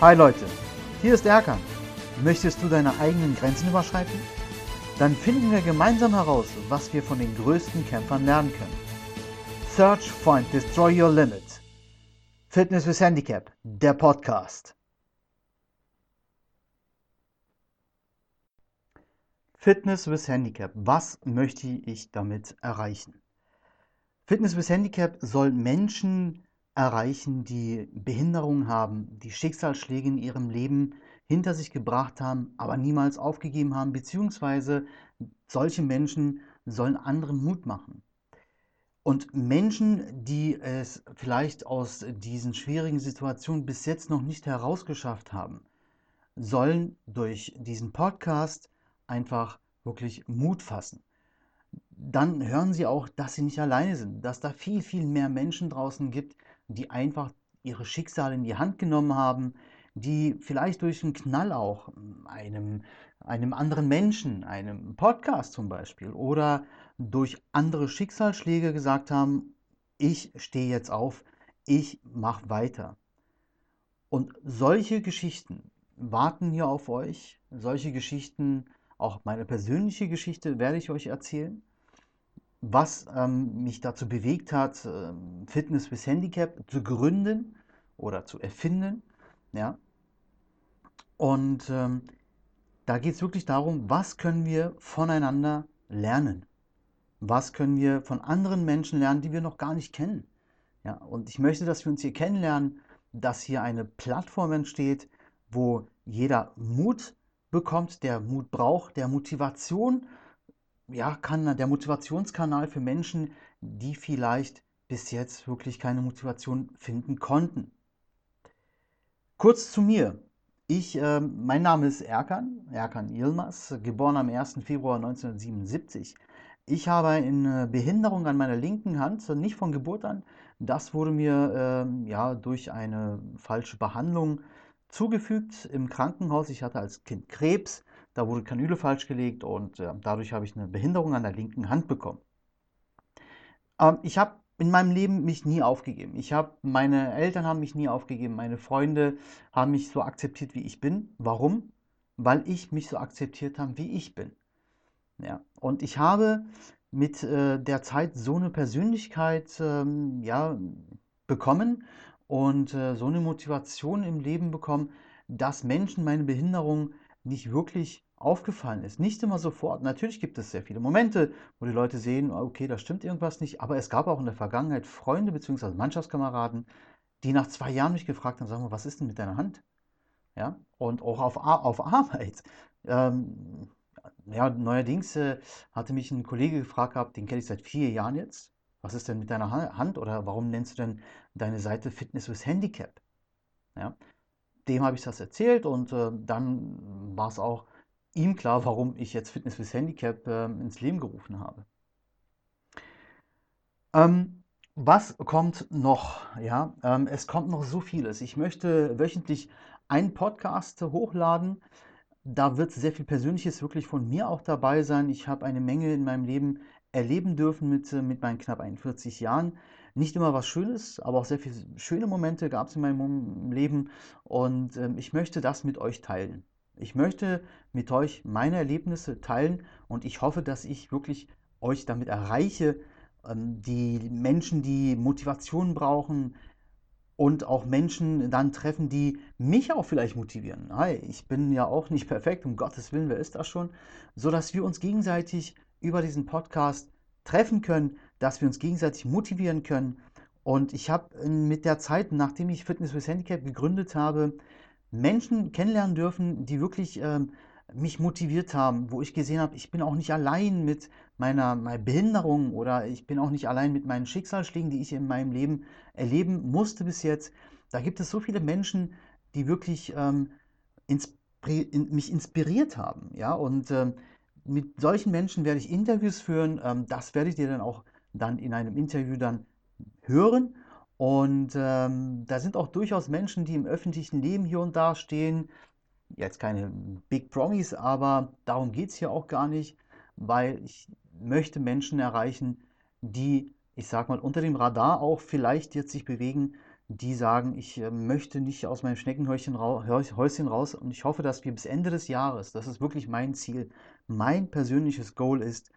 Hi Leute, hier ist Erkan. Möchtest du deine eigenen Grenzen überschreiten? Dann finden wir gemeinsam heraus, was wir von den größten Kämpfern lernen können. Search, Find, Destroy Your Limit. Fitness with Handicap, der Podcast. Fitness with Handicap. Was möchte ich damit erreichen? Fitness with Handicap soll Menschen erreichen, die Behinderungen haben, die Schicksalsschläge in ihrem Leben hinter sich gebracht haben, aber niemals aufgegeben haben, beziehungsweise solche Menschen sollen anderen Mut machen. Und Menschen, die es vielleicht aus diesen schwierigen Situationen bis jetzt noch nicht herausgeschafft haben, sollen durch diesen Podcast einfach wirklich Mut fassen. Dann hören sie auch, dass sie nicht alleine sind, dass da viel, viel mehr Menschen draußen gibt, die einfach ihre Schicksale in die Hand genommen haben, die vielleicht durch einen Knall auch einem, einem anderen Menschen, einem Podcast zum Beispiel oder durch andere Schicksalsschläge gesagt haben, ich stehe jetzt auf, ich mache weiter. Und solche Geschichten warten hier auf euch, solche Geschichten auch meine persönliche Geschichte werde ich euch erzählen, was ähm, mich dazu bewegt hat, ähm, Fitness with Handicap zu gründen oder zu erfinden. Ja? Und ähm, da geht es wirklich darum, was können wir voneinander lernen? Was können wir von anderen Menschen lernen, die wir noch gar nicht kennen? Ja, und ich möchte, dass wir uns hier kennenlernen, dass hier eine Plattform entsteht, wo jeder Mut bekommt, der Mut braucht, der Motivation, ja, kann der Motivationskanal für Menschen, die vielleicht bis jetzt wirklich keine Motivation finden konnten. Kurz zu mir. Ich, äh, mein Name ist Erkan, Erkan Yilmaz, geboren am 1. Februar 1977. Ich habe eine Behinderung an meiner linken Hand, nicht von Geburt an. Das wurde mir äh, ja, durch eine falsche Behandlung zugefügt im Krankenhaus. Ich hatte als Kind Krebs, da wurde Kanüle falsch gelegt und äh, dadurch habe ich eine Behinderung an der linken Hand bekommen. Ähm, ich habe in meinem Leben mich nie aufgegeben. Ich habe, meine Eltern haben mich nie aufgegeben, meine Freunde haben mich so akzeptiert, wie ich bin. Warum? Weil ich mich so akzeptiert habe, wie ich bin. Ja, und ich habe mit äh, der Zeit so eine Persönlichkeit ähm, ja, bekommen und äh, so eine Motivation im Leben bekommen, dass Menschen meine Behinderung nicht wirklich aufgefallen ist. Nicht immer sofort. Natürlich gibt es sehr viele Momente, wo die Leute sehen, okay, da stimmt irgendwas nicht. Aber es gab auch in der Vergangenheit Freunde bzw. Mannschaftskameraden, die nach zwei Jahren mich gefragt haben, sagen wir, was ist denn mit deiner Hand? Ja, und auch auf, auf Arbeit. Ähm, ja, neuerdings äh, hatte mich ein Kollege gefragt gehabt, den kenne ich seit vier Jahren jetzt was ist denn mit deiner Hand oder warum nennst du denn deine Seite Fitness with Handicap? Ja, dem habe ich das erzählt und äh, dann war es auch ihm klar, warum ich jetzt Fitness with Handicap äh, ins Leben gerufen habe. Ähm, was kommt noch? Ja, ähm, es kommt noch so vieles. Ich möchte wöchentlich einen Podcast hochladen. Da wird sehr viel Persönliches wirklich von mir auch dabei sein. Ich habe eine Menge in meinem Leben erleben dürfen mit, äh, mit meinen knapp 41 Jahren. Nicht immer was Schönes, aber auch sehr viele schöne Momente gab es in meinem Leben und ähm, ich möchte das mit euch teilen. Ich möchte mit euch meine Erlebnisse teilen und ich hoffe, dass ich wirklich euch damit erreiche, ähm, die Menschen, die Motivation brauchen und auch Menschen dann treffen, die mich auch vielleicht motivieren. Hi, ich bin ja auch nicht perfekt, um Gottes Willen, wer ist das schon? So dass wir uns gegenseitig über diesen Podcast treffen können, dass wir uns gegenseitig motivieren können. Und ich habe mit der Zeit, nachdem ich Fitness with Handicap gegründet habe, Menschen kennenlernen dürfen, die wirklich ähm, mich motiviert haben, wo ich gesehen habe, ich bin auch nicht allein mit meiner, meiner, Behinderung oder ich bin auch nicht allein mit meinen Schicksalsschlägen, die ich in meinem Leben erleben musste bis jetzt. Da gibt es so viele Menschen, die wirklich ähm, inspiri in, mich inspiriert haben. Ja? Und ähm, mit solchen Menschen werde ich Interviews führen. Ähm, das werdet ihr dann auch dann in einem Interview dann hören. Und ähm, da sind auch durchaus Menschen, die im öffentlichen Leben hier und da stehen. Jetzt keine Big Promis, aber darum geht es hier auch gar nicht, weil ich möchte Menschen erreichen, die, ich sag mal, unter dem Radar auch vielleicht jetzt sich bewegen, die sagen, ich äh, möchte nicht aus meinem Schneckenhäuschen Häuschen raus und ich hoffe, dass wir bis Ende des Jahres, das ist wirklich mein Ziel, mein persönliches Goal ist,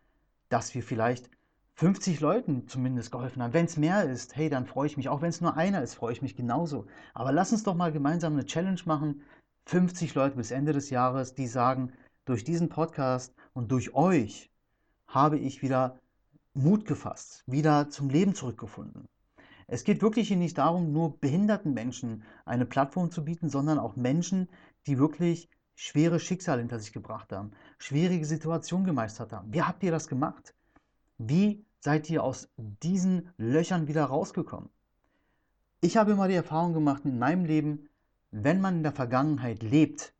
dass wir vielleicht 50 Leuten zumindest geholfen haben. Wenn es mehr ist, hey, dann freue ich mich. Auch wenn es nur einer ist, freue ich mich genauso. Aber lass uns doch mal gemeinsam eine Challenge machen. 50 Leute bis Ende des Jahres, die sagen, durch diesen Podcast und durch euch habe ich wieder Mut gefasst, wieder zum Leben zurückgefunden. Es geht wirklich hier nicht darum, nur behinderten Menschen eine Plattform zu bieten, sondern auch Menschen, die wirklich schwere Schicksale hinter sich gebracht haben, schwierige Situationen gemeistert haben. Wie habt ihr das gemacht? Wie seid ihr aus diesen Löchern wieder rausgekommen? Ich habe immer die Erfahrung gemacht in meinem Leben, wenn man in der Vergangenheit lebt,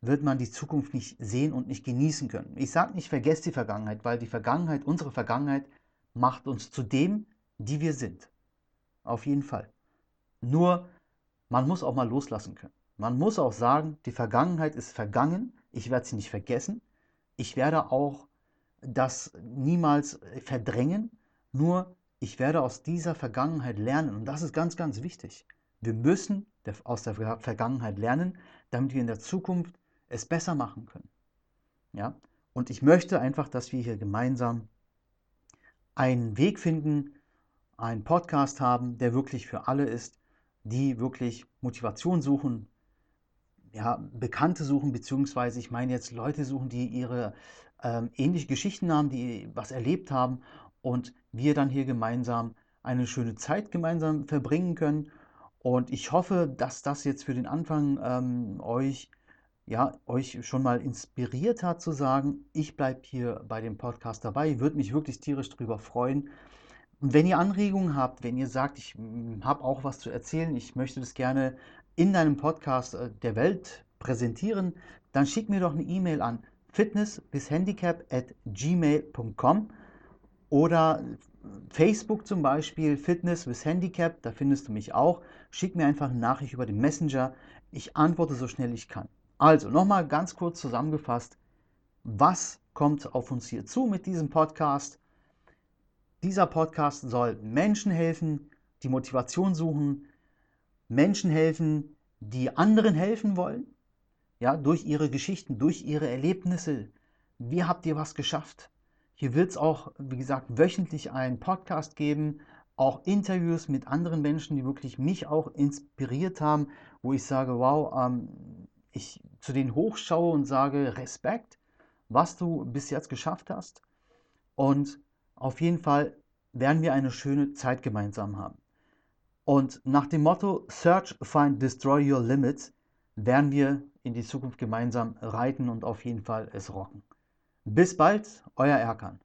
wird man die Zukunft nicht sehen und nicht genießen können. Ich sage nicht, vergesst die Vergangenheit, weil die Vergangenheit, unsere Vergangenheit, macht uns zu dem, die wir sind. Auf jeden Fall. Nur, man muss auch mal loslassen können. Man muss auch sagen, die Vergangenheit ist vergangen. Ich werde sie nicht vergessen. Ich werde auch das niemals verdrängen. Nur, ich werde aus dieser Vergangenheit lernen. Und das ist ganz, ganz wichtig. Wir müssen aus der Vergangenheit lernen, damit wir in der Zukunft es besser machen können. Ja? Und ich möchte einfach, dass wir hier gemeinsam einen Weg finden, einen Podcast haben, der wirklich für alle ist, die wirklich Motivation suchen, ja, Bekannte suchen, beziehungsweise ich meine jetzt Leute suchen, die ihre ähm, ähnliche Geschichten haben, die was erlebt haben und wir dann hier gemeinsam eine schöne Zeit gemeinsam verbringen können. Und ich hoffe, dass das jetzt für den Anfang ähm, euch ja, euch schon mal inspiriert hat zu sagen, ich bleibe hier bei dem Podcast dabei, würde mich wirklich tierisch darüber freuen. Und wenn ihr Anregungen habt, wenn ihr sagt, ich hm, habe auch was zu erzählen, ich möchte das gerne in deinem Podcast äh, der Welt präsentieren, dann schick mir doch eine E-Mail an fitness bis handicap at gmail.com oder Facebook zum Beispiel, Fitness bis Handicap, da findest du mich auch. Schick mir einfach eine Nachricht über den Messenger. Ich antworte so schnell ich kann. Also nochmal ganz kurz zusammengefasst, was kommt auf uns hier zu mit diesem Podcast? Dieser Podcast soll Menschen helfen, die Motivation suchen, Menschen helfen, die anderen helfen wollen, ja, durch ihre Geschichten, durch ihre Erlebnisse. Wie habt ihr was geschafft? Hier wird es auch, wie gesagt, wöchentlich einen Podcast geben, auch Interviews mit anderen Menschen, die wirklich mich auch inspiriert haben, wo ich sage, wow, ähm, ich zu denen hochschaue und sage Respekt, was du bis jetzt geschafft hast. Und auf jeden Fall werden wir eine schöne Zeit gemeinsam haben. Und nach dem Motto Search, Find, Destroy Your Limits werden wir in die Zukunft gemeinsam reiten und auf jeden Fall es rocken. Bis bald, euer Erkan.